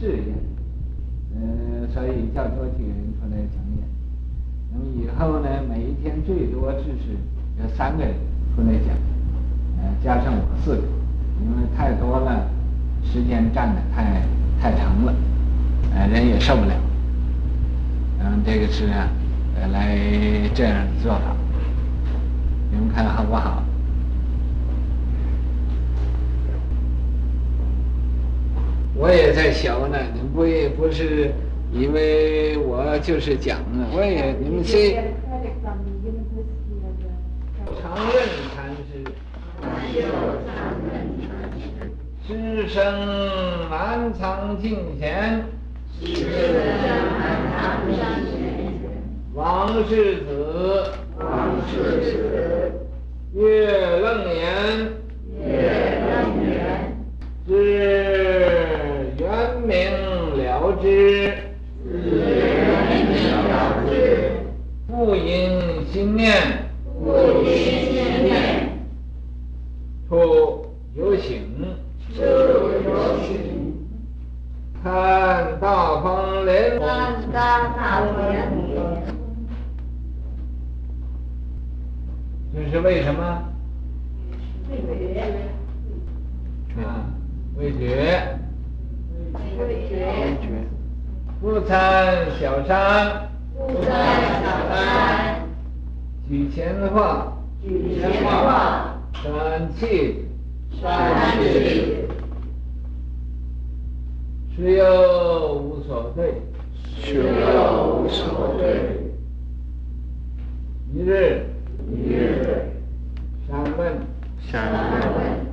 事业，嗯，所以叫多几个人出来讲演。那么以后呢，每一天最多就是有三个人出来讲，呃，加上我四个，因为太多了，时间占的太太长了，呃，人也受不了。嗯，这个是呃来这样的做法，你们看好不好？我也在学呢，你们不也不是以为我就是讲呢？我也你们谁？常任禅师，师生满仓净贤，王世子，王世子月楞严，知。圆明了知，不因心念，参小山，不参小山，举前话，举前化，转气，转气，实有无所对，实有无所对，一日，一日，三问，三问，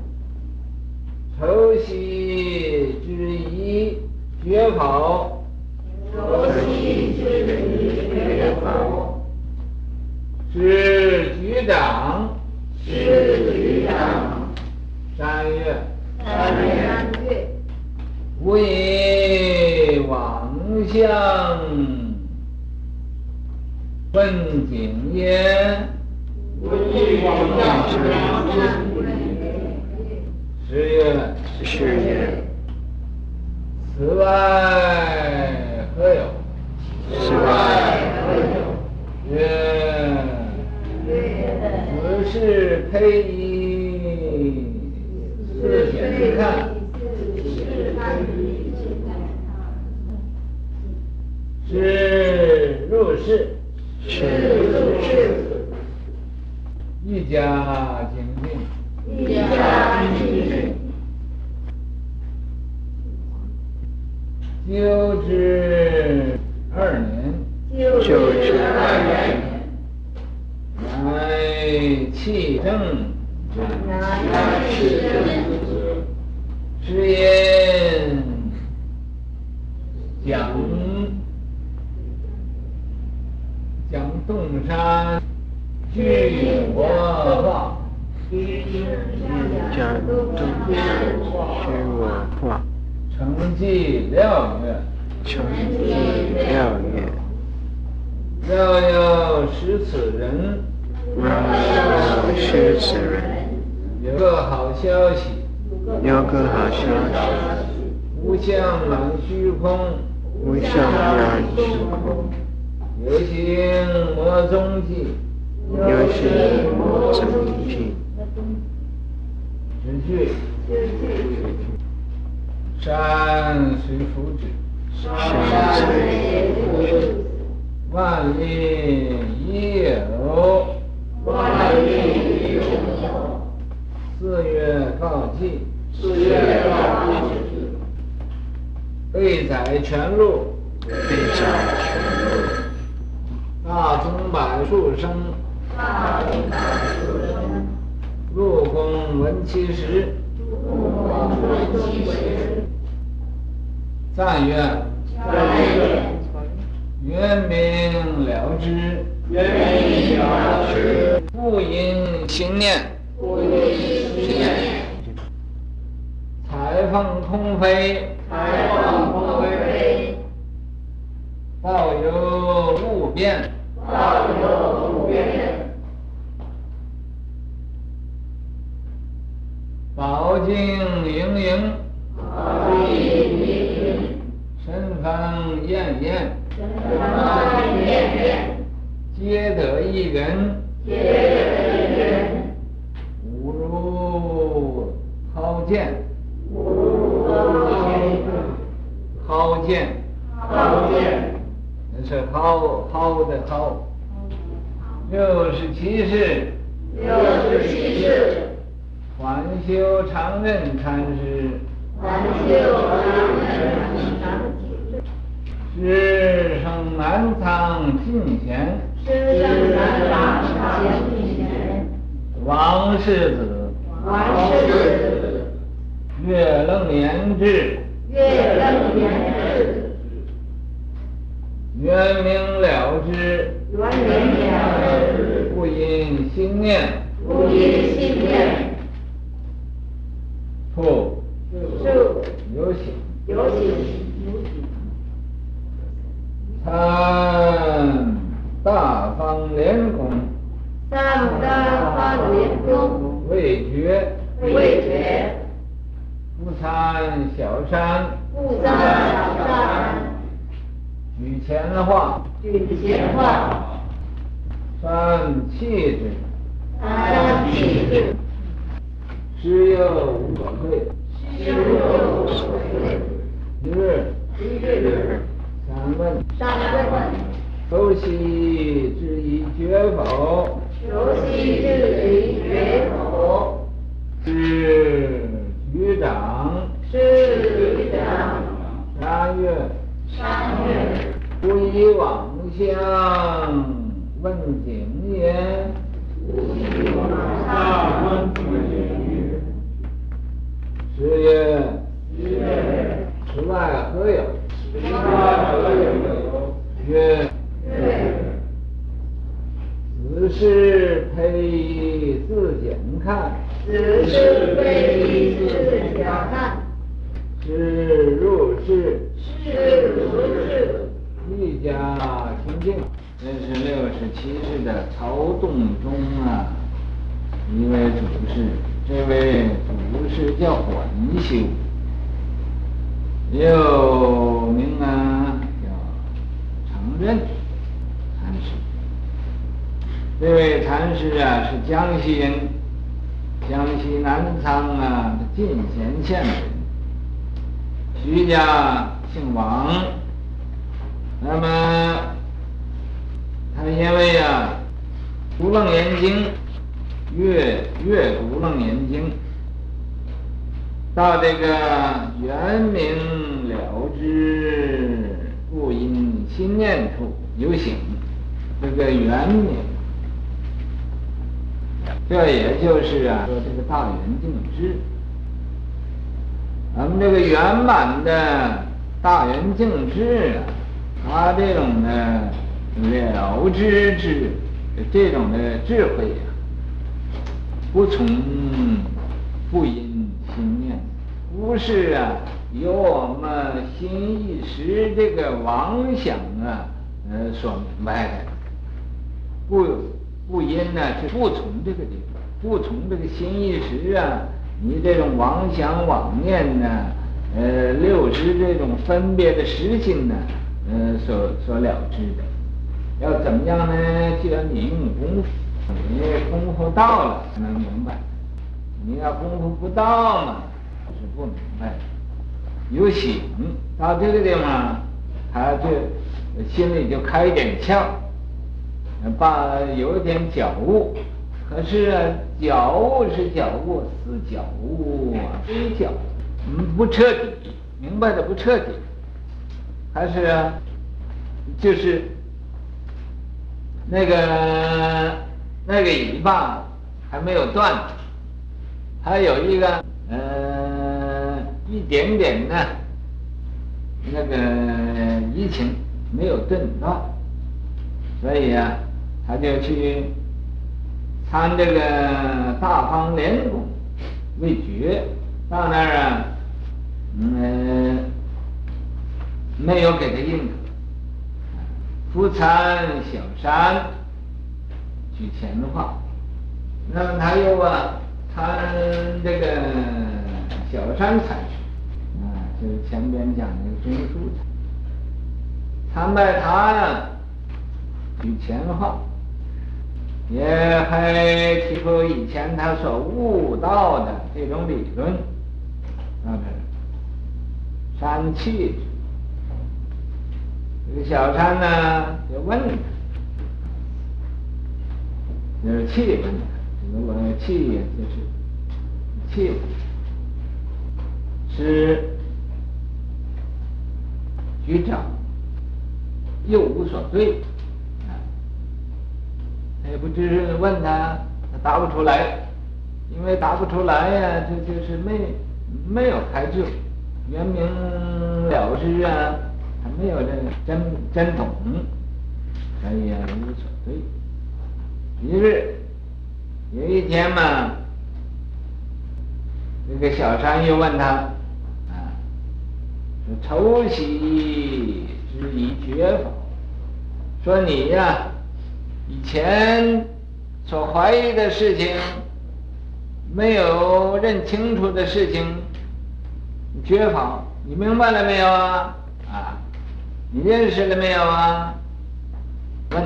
愁喜之一，绝否？是局长，是局长。三月，三月，无以妄想分境也。无以妄想十月，十月，此外。何有？此外何有？曰：此是披衣，示显看。是入室。是入室。一家精进。一家精进。究之年，究之二年，乃契正，乃契正，是因讲讲洞山具我化，讲洞山具我化。成绩了，成绩了，若有识此人，若有识此人，有个好消息，有个好消息，无相满虚空，无相满虚空，有形魔踪迹，有形魔踪迹，知趣。山随福祉，山随福祉，万利益有，万利益有。四月告济，四月告济，备载全录，备载全录。大宗柏树生，大宗柏树生。入宫闻其实，入宫闻其实。赞曰：圆明了知，圆明了知，复因心念，复因心念，彩凤空飞，彩凤空飞，道有物变，道有物变，宝镜盈盈。身方厌厌，身方厌厌，皆得一人，皆得一人，吾如好见，吾如好剑，好剑，好见，那是好好的好。六十七世，六十七世，还修常任禅师，还修常忍禅师，师生南藏净贤，师生南藏净贤，王世子，王世子，月楞严智，月楞严智，圆明了之，圆明了之，不因心念，不因心念，处山，不参小山，举前话，举前化，三气质，三气质，师有无所愧，师有无所愧，一日，一日，三问，三问，求悉之以绝否？求悉之以觉否？是局长，是的，三月，三月，不以妄相问景言，不以妄相问经十月，十月，此外何有？此外何有？曰，月，此事配自检看，此事非以自检看，是入世，是如是。一家清净。这是六十七世的曹洞宗啊，一位祖师，这位祖师叫管修，又名啊叫常忍禅师。这位禅师啊是江西人，江西南昌啊的进贤县人，徐家姓王。那么，他因为呀，《古楞严经》阅阅《古楞严经》，到这个圆明了之，不因心念处有醒，这个圆明，这也就是啊，说这个大圆净智，咱们这个圆满的大圆净智啊。他这种的了知之这种的智慧、啊，不从不因心念，不是啊由我们心一时这个妄想啊呃所明白的，不不因呢是不从这个地方，不从这个心一时啊，你这种妄想妄念呢，呃六识这种分别的实心呢。呃，所所了知的，要怎么样呢？就要你用功夫，你功夫到了才能明白。你要功夫不到嘛，是不明白的。有醒到这个地方，他就心里就开一点窍，把有一点觉悟。可是啊，觉悟是觉悟，是觉悟啊，非觉，嗯，不彻底，明白的不彻底。还是，就是那个那个尾巴还没有断，还有一个呃一点点的那个疫情没有顿断，所以啊，他就去参这个大方莲宫未决，到那儿啊，嗯。没有给他认可，复参小山举前话，那么他又啊参这个小山禅师，啊，就是前边讲的中书禅，参拜他呀，举前话，也还提出以前他所悟到的这种理论，那个山气。这个小山呢，就问他，就是气问他，这个气，就是气是。局长又无所对，不知是问他，他答不出来，因为答不出来呀，这就是没没有开智，圆明了之啊，他没有这个真真懂，所以无所对。于是有一天嘛，那个小禅又问他。抽昔之以绝法，说你呀、以前所怀疑的事情，没有认清楚的事情，觉法，你明白了没有啊？啊，你认识了没有啊？问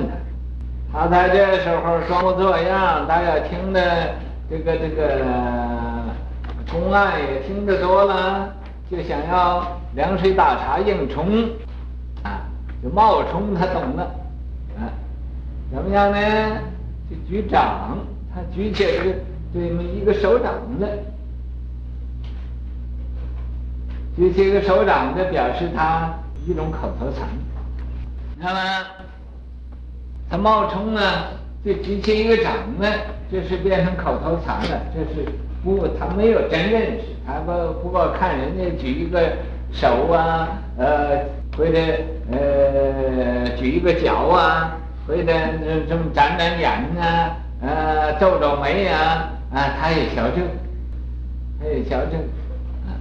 他，他在这时候装模作样，大家听的这个这个公案也听得多了。就想要凉水打茶硬冲，啊，就冒充他懂了，怎么样呢？就举掌，他举起一个这么一个手掌的，举起一个手掌的，表示他一种口头禅。你看吗？他冒充呢，就举起一个掌子，这是变成口头禅了，这是。不，他没有真认识，他不不过看人家举一个手啊，呃，或者呃举一个脚啊，或者这么眨眨眼啊，呃皱皱眉啊，啊，他也晓得，他也瞧这，啊，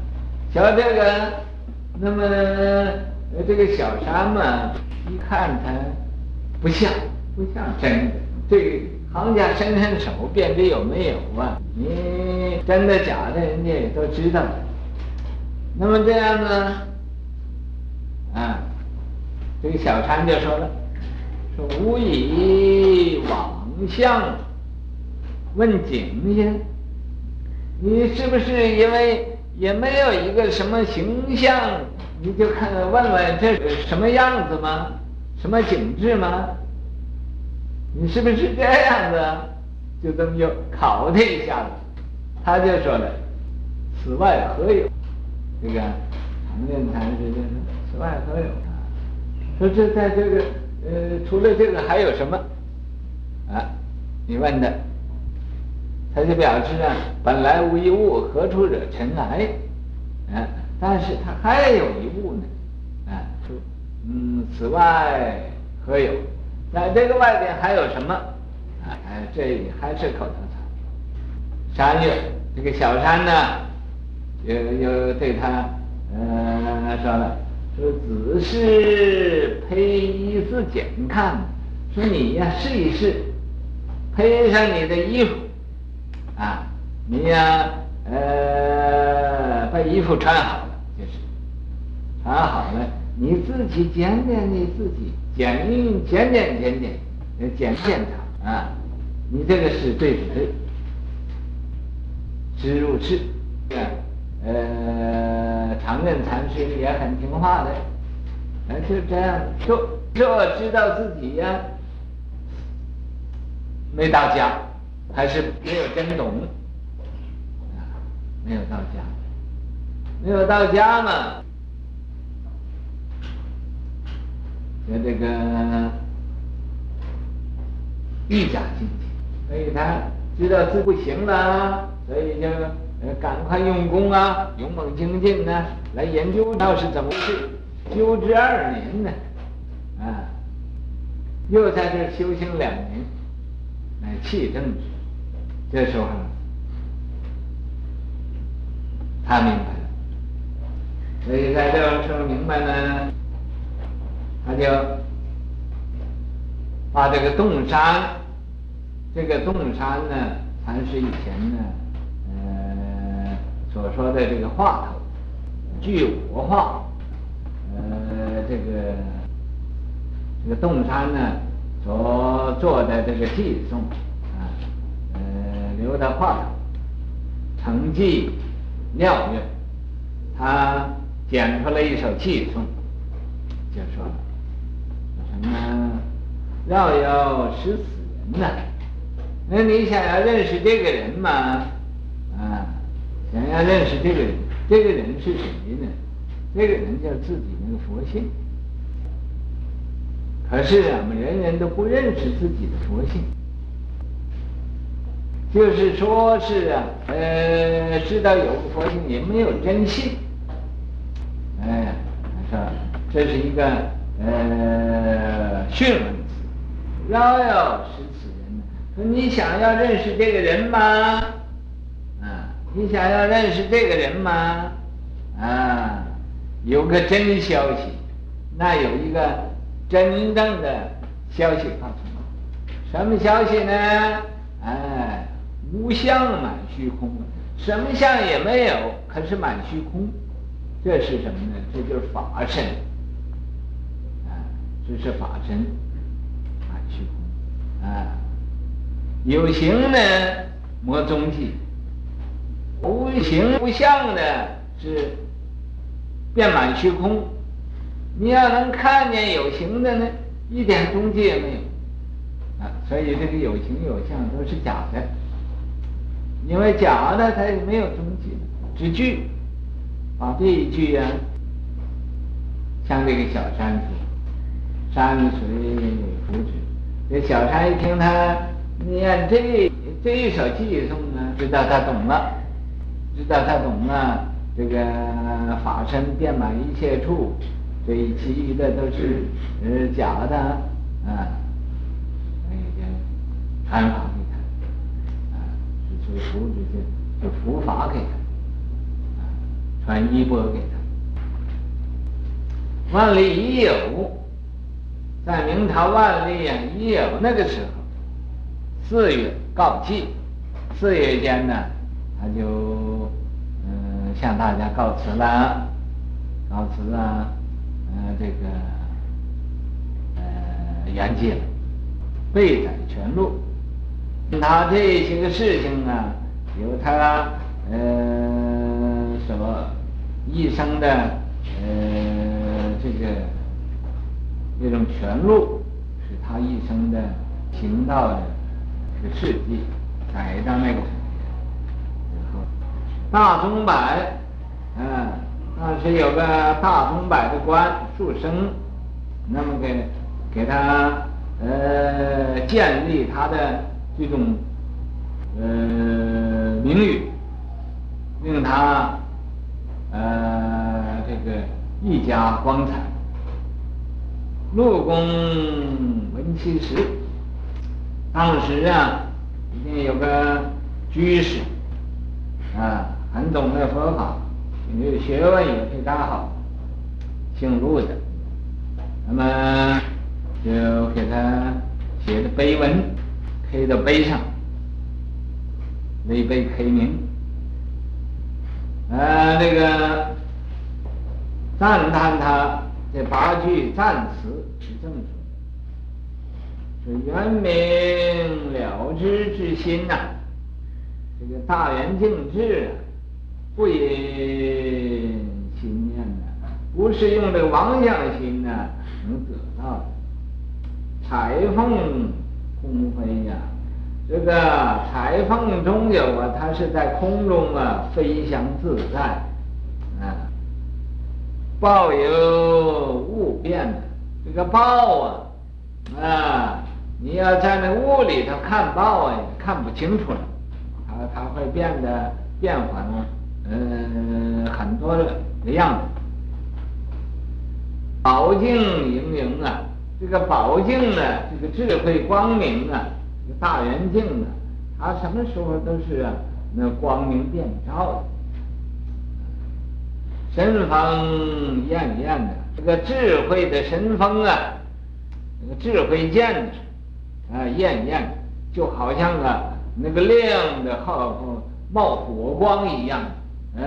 瞧这个，那么这个小山嘛，一看他不像，不像真的，这。行家伸伸手，辨别有没有啊？你真的假的，人家也都知道。那么这样呢？啊，这个小禅就说了：“无以往相问景也，你是不是因为也没有一个什么形象，你就看问问这是什么样子吗？什么景致吗？”你是不是这样子？就这么又考他一下子，他就说了：“此外何有？”这个常念禅师就说：“此外何有？”说这在这个呃，除了这个还有什么？啊，你问的，他就表示啊，本来无一物，何处惹尘埃？啊，但是他还有一物呢，啊，说嗯，此外何有？那这个外边还有什么？啊，哎，这还是口头禅。山月这个小山呢，又又对他，呃，说了，说只是披衣自检看，说你呀试一试，披上你的衣服，啊，你呀，呃，把衣服穿好了，就是穿好了，你自己检点你自己。检检检检检，检检查啊，你这个是对不对？知如是，呃，常任禅师也很听话的，呃，就这样，就就知道自己呀，没到家，还是没有真懂，没有到家，没有到家嘛。就这个愈加精进，所以他知道自己不行了，所以就呃赶快用功啊，勇猛精进呢，来研究到是怎么回事。修之二年呢，啊，又在这修行两年，乃契正之。这时候他明白了，所以在这时候明白呢。他就把这个洞山，这个洞山呢，禅师以前呢，所说的这个话头，据我话，呃，这个这个洞山呢所做的这个寄颂啊，呃，刘德华承继廖月，他剪出了一首寄颂，就说什么绕有十死人呐，那你想要认识这个人吗？想要认识这个人，这个人是谁呢？这个人叫自己那个佛性。可是我们人人都不认识自己的佛性，就是说是啊，呃，知道有个佛性，也没有真信。哎，他说这是一个呃训文词，饶有十此人。说你想要认识这个人吗？你想要认识这个人吗？啊，有个真消息，那有一个。真正的消息告诉你，什么消息呢？哎，无相满虚空，什么相也没有，可是满虚空，这是什么呢？这就是法身，啊，这是法身，满虚空，啊，有形呢，没踪迹，无形无相的是遍满虚空。你要能看见有形的呢，一点踪迹也没有，啊，所以这个有形有相都是假的，因为假的它也没有踪迹，只具，啊，这一句呀，像这个小山说，山水福祉，这小山一听他念这这一首偈颂呢，知道他懂了，知道他懂了，这个法身遍满一切处。所以其余的都是呃假的啊，那个传法给他，啊，是是佛这些就佛法给他，啊，传衣钵给他。万历已有，在明朝万历啊已有那个时候，四月告祭，四月间呢，他就、向大家告辞了，告辞了。呃，这个呃，圆寂了，备载全录。他这些个事情啊，由他呃什么一生的呃这个那种全录，是他一生的行道的这个事迹，载到那个大钟摆，嗯、当时有个大钟摆的官树生，那么给给他呃建立他的这种呃名誉，令他呃这个一家光彩。陆公闻其实，当时啊，一定有个居士啊，很懂得佛法。因为学问也非常好，姓陆的，那么就给他写的碑文，刻到碑上，立碑刻名。呃，那个赞叹他这八句赞词是这么说：说圆明了知之心呐、这个大圆净智啊。不因心念呢，不是用这个妄想心呢能得到的。彩凤空飞呀，这个彩凤中有啊，它是在空中啊飞翔自在，啊，抱有物变的，这个抱啊，啊，你要在那屋里头看抱啊，看不清楚了，它它会变得变化呢。嗯，很多的样子，宝镜盈盈啊，这个宝镜呢，这个智慧光明啊，这个大圆镜呢，它什么时候都是啊，那光明遍照的，神风艳艳的，这个智慧的神风啊，这个智慧剑啊，艳艳，就好像啊那个亮的好冒火光一样。嗯，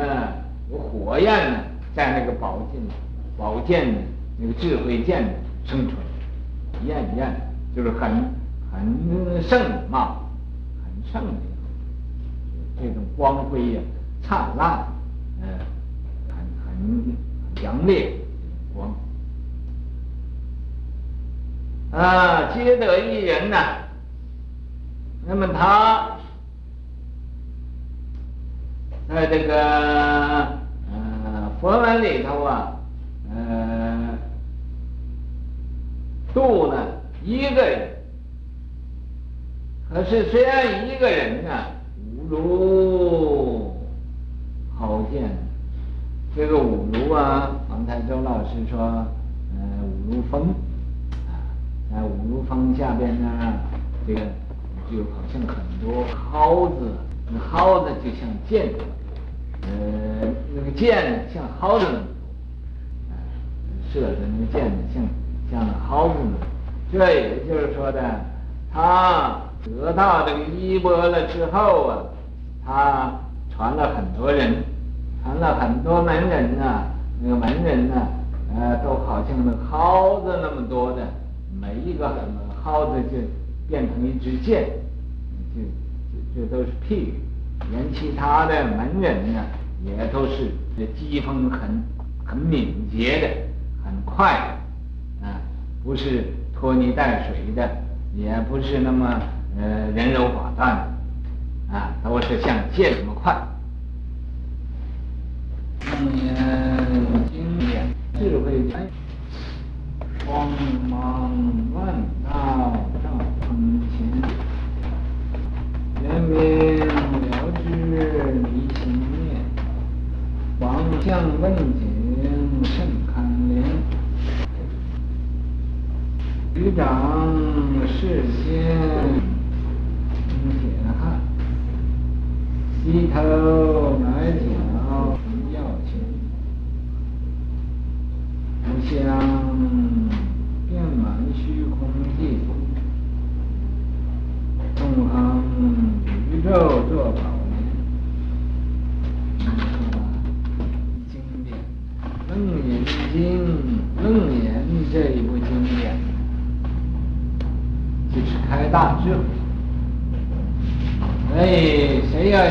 有火焰呢，在那个宝剑，宝剑，那个智慧剑生出来，艳艳，就是很很盛貌，很盛的这种光辉呀，灿烂，嗯，很很强烈光。啊，皆得一人呐、那么他在这个呃佛门里头啊，呃，度呢一个人，可是虽然一个人呢，五如好见。这个五如啊，王太周老师说，呃，五如峰。在五如峰下边呢，这个就好像很多蒿子，那蒿子就像箭，呃，那个箭像蒿子那么多，射的那个箭像像蒿子那么多。这也就是说的，他得到这个衣钵了之后啊，他传了很多人，传了很多门人呐、啊，那个门人呐、呃，都好像那蒿子那么多的。每一个蒿子就变成一支箭，就就这都是譬喻。连其他的门人呢，也都是这机锋很很敏捷的，很快的，啊，不是拖泥带水的，也不是那么呃人柔寡断的，啊，都是像剑那么快。向问境甚堪怜。局长世间。清铁汉，低头来讲要钱，不想。虚空界，纵横宇宙作宝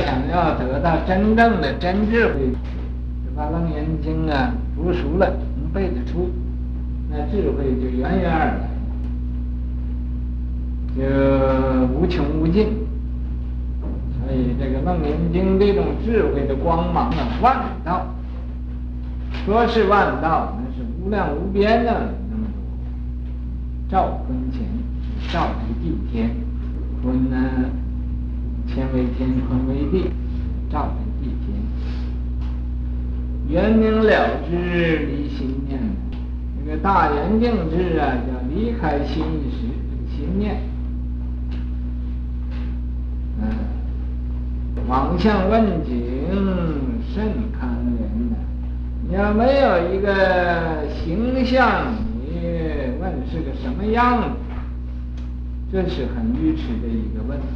想要得到真正的真智慧，就把《楞严经》啊读熟了，能背得出，那智慧就源源而来。就无穷无尽，所以这个《楞严经》这种智慧的光芒啊，万道，说是万道，那是无量无边的那么多。照坤干，照这个地天，坤呢，乾为天，坤为地，照这个地天。圆明了知离心念，那个大圆净智啊，叫离开心识，心念。方向问景甚堪怜的，你要没有一个形象，你问是个什么样子，这是很愚痴的一个问题。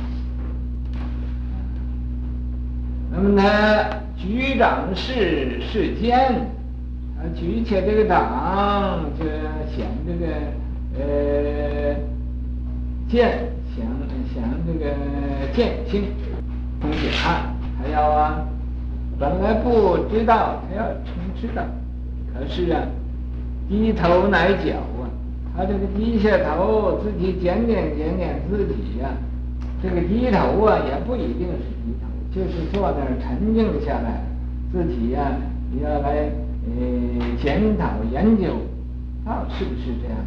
那么呢，局长世世间，啊，举起这个掌，就显这个呃见，显显这个见性。空解汉，他要啊，本来不知道，他要充知道。可是啊，低头来脚啊，他这个低下头，自己检点检点自己呀、这个低头啊，也不一定是，就是坐那儿沉静下来，自己呀、啊，要来呃检讨研究，到底是不是这样？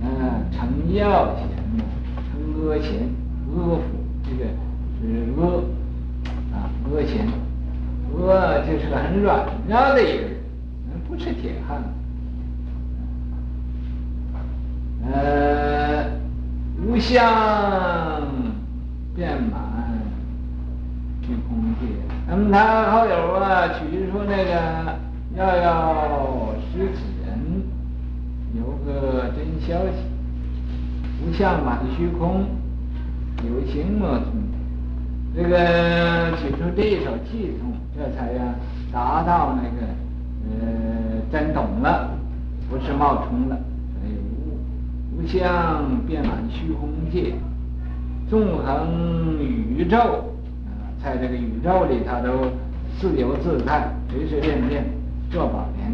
啊，成要贤呐，成阿贤，阿福这个。是阿啊，阿贤，阿就是个很软弱的一个人，不是铁汉。呃，无相遍满虚空界。那么他后有啊，取出那个要要识此人，有个真消息，无相满虚空，有形莫存。这个取出这一首气通，这才呀达到那个呃真懂了，不是冒充了。所以无无相遍满虚空界，纵横宇宙，在这个宇宙里，他都自由自在，随随便便做宝莲。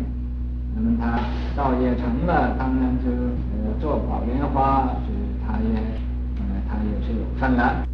那么他道也成了，当然就呃做宝莲花，就是他也呃他也是有份了。